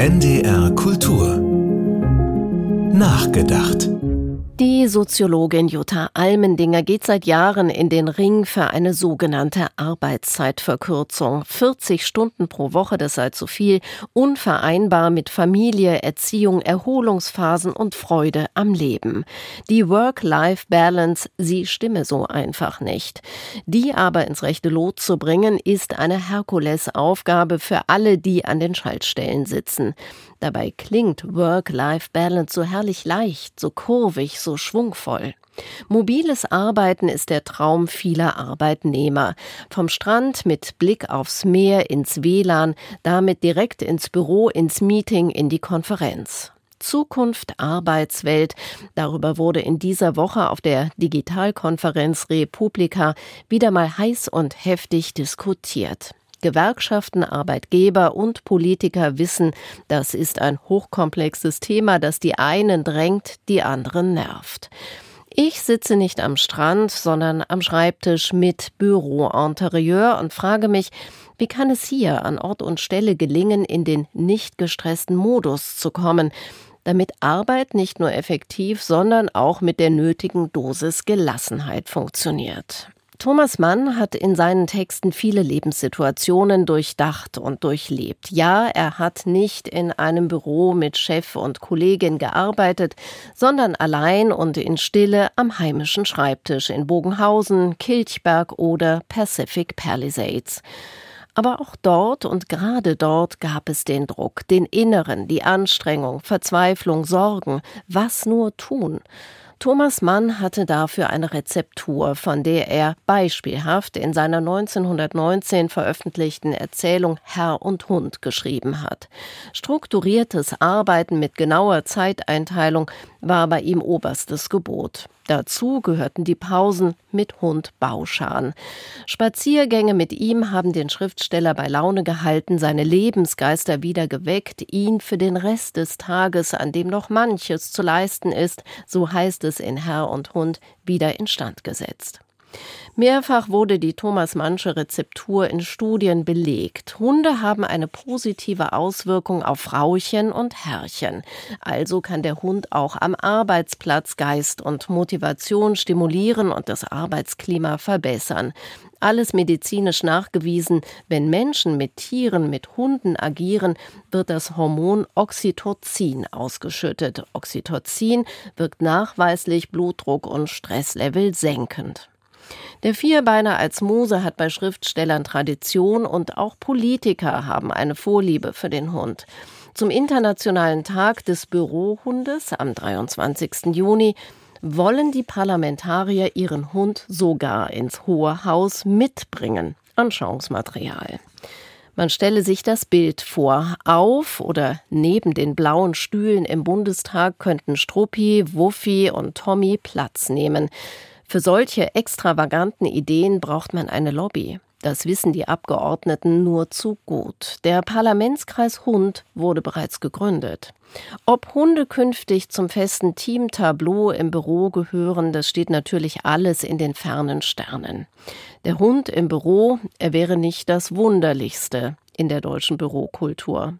NDR Kultur. Nachgedacht die Soziologin Jutta Almendinger geht seit Jahren in den Ring für eine sogenannte Arbeitszeitverkürzung. 40 Stunden pro Woche, das sei zu viel, unvereinbar mit Familie, Erziehung, Erholungsphasen und Freude am Leben. Die Work-Life-Balance, sie stimme so einfach nicht. Die aber ins rechte Lot zu bringen, ist eine Herkulesaufgabe für alle, die an den Schaltstellen sitzen. Dabei klingt Work-Life-Balance so herrlich leicht, so kurvig, so schwungvoll. Mobiles Arbeiten ist der Traum vieler Arbeitnehmer. Vom Strand mit Blick aufs Meer ins WLAN, damit direkt ins Büro, ins Meeting, in die Konferenz. Zukunft Arbeitswelt. Darüber wurde in dieser Woche auf der Digitalkonferenz Republika wieder mal heiß und heftig diskutiert. Gewerkschaften, Arbeitgeber und Politiker wissen, das ist ein hochkomplexes Thema, das die einen drängt, die anderen nervt. Ich sitze nicht am Strand, sondern am Schreibtisch mit Bürointerieur und frage mich, wie kann es hier an Ort und Stelle gelingen, in den nicht gestressten Modus zu kommen, damit Arbeit nicht nur effektiv, sondern auch mit der nötigen Dosis Gelassenheit funktioniert. Thomas Mann hat in seinen Texten viele Lebenssituationen durchdacht und durchlebt. Ja, er hat nicht in einem Büro mit Chef und Kollegin gearbeitet, sondern allein und in Stille am heimischen Schreibtisch in Bogenhausen, Kilchberg oder Pacific Palisades. Aber auch dort und gerade dort gab es den Druck, den inneren, die Anstrengung, Verzweiflung, Sorgen. Was nur tun? Thomas Mann hatte dafür eine Rezeptur, von der er beispielhaft in seiner 1919 veröffentlichten Erzählung Herr und Hund geschrieben hat. Strukturiertes Arbeiten mit genauer Zeiteinteilung war bei ihm oberstes Gebot. Dazu gehörten die Pausen mit Hund Bauschan. Spaziergänge mit ihm haben den Schriftsteller bei Laune gehalten, seine Lebensgeister wieder geweckt, ihn für den Rest des Tages, an dem noch manches zu leisten ist, so heißt es in Herr und Hund, wieder instand gesetzt. Mehrfach wurde die Thomas Mannsche Rezeptur in Studien belegt. Hunde haben eine positive Auswirkung auf Frauchen und Herrchen. Also kann der Hund auch am Arbeitsplatz Geist und Motivation stimulieren und das Arbeitsklima verbessern. Alles medizinisch nachgewiesen. Wenn Menschen mit Tieren, mit Hunden agieren, wird das Hormon Oxytocin ausgeschüttet. Oxytocin wirkt nachweislich Blutdruck und Stresslevel senkend. Der Vierbeiner als Muse hat bei Schriftstellern Tradition und auch Politiker haben eine Vorliebe für den Hund. Zum Internationalen Tag des Bürohundes am 23. Juni wollen die Parlamentarier ihren Hund sogar ins Hohe Haus mitbringen. Anschauungsmaterial. Man stelle sich das Bild vor. Auf oder neben den blauen Stühlen im Bundestag könnten Struppi, Wuffi und Tommy Platz nehmen. Für solche extravaganten Ideen braucht man eine Lobby. Das wissen die Abgeordneten nur zu gut. Der Parlamentskreis Hund wurde bereits gegründet. Ob Hunde künftig zum festen Teamtableau im Büro gehören, das steht natürlich alles in den fernen Sternen. Der Hund im Büro, er wäre nicht das Wunderlichste in der deutschen Bürokultur.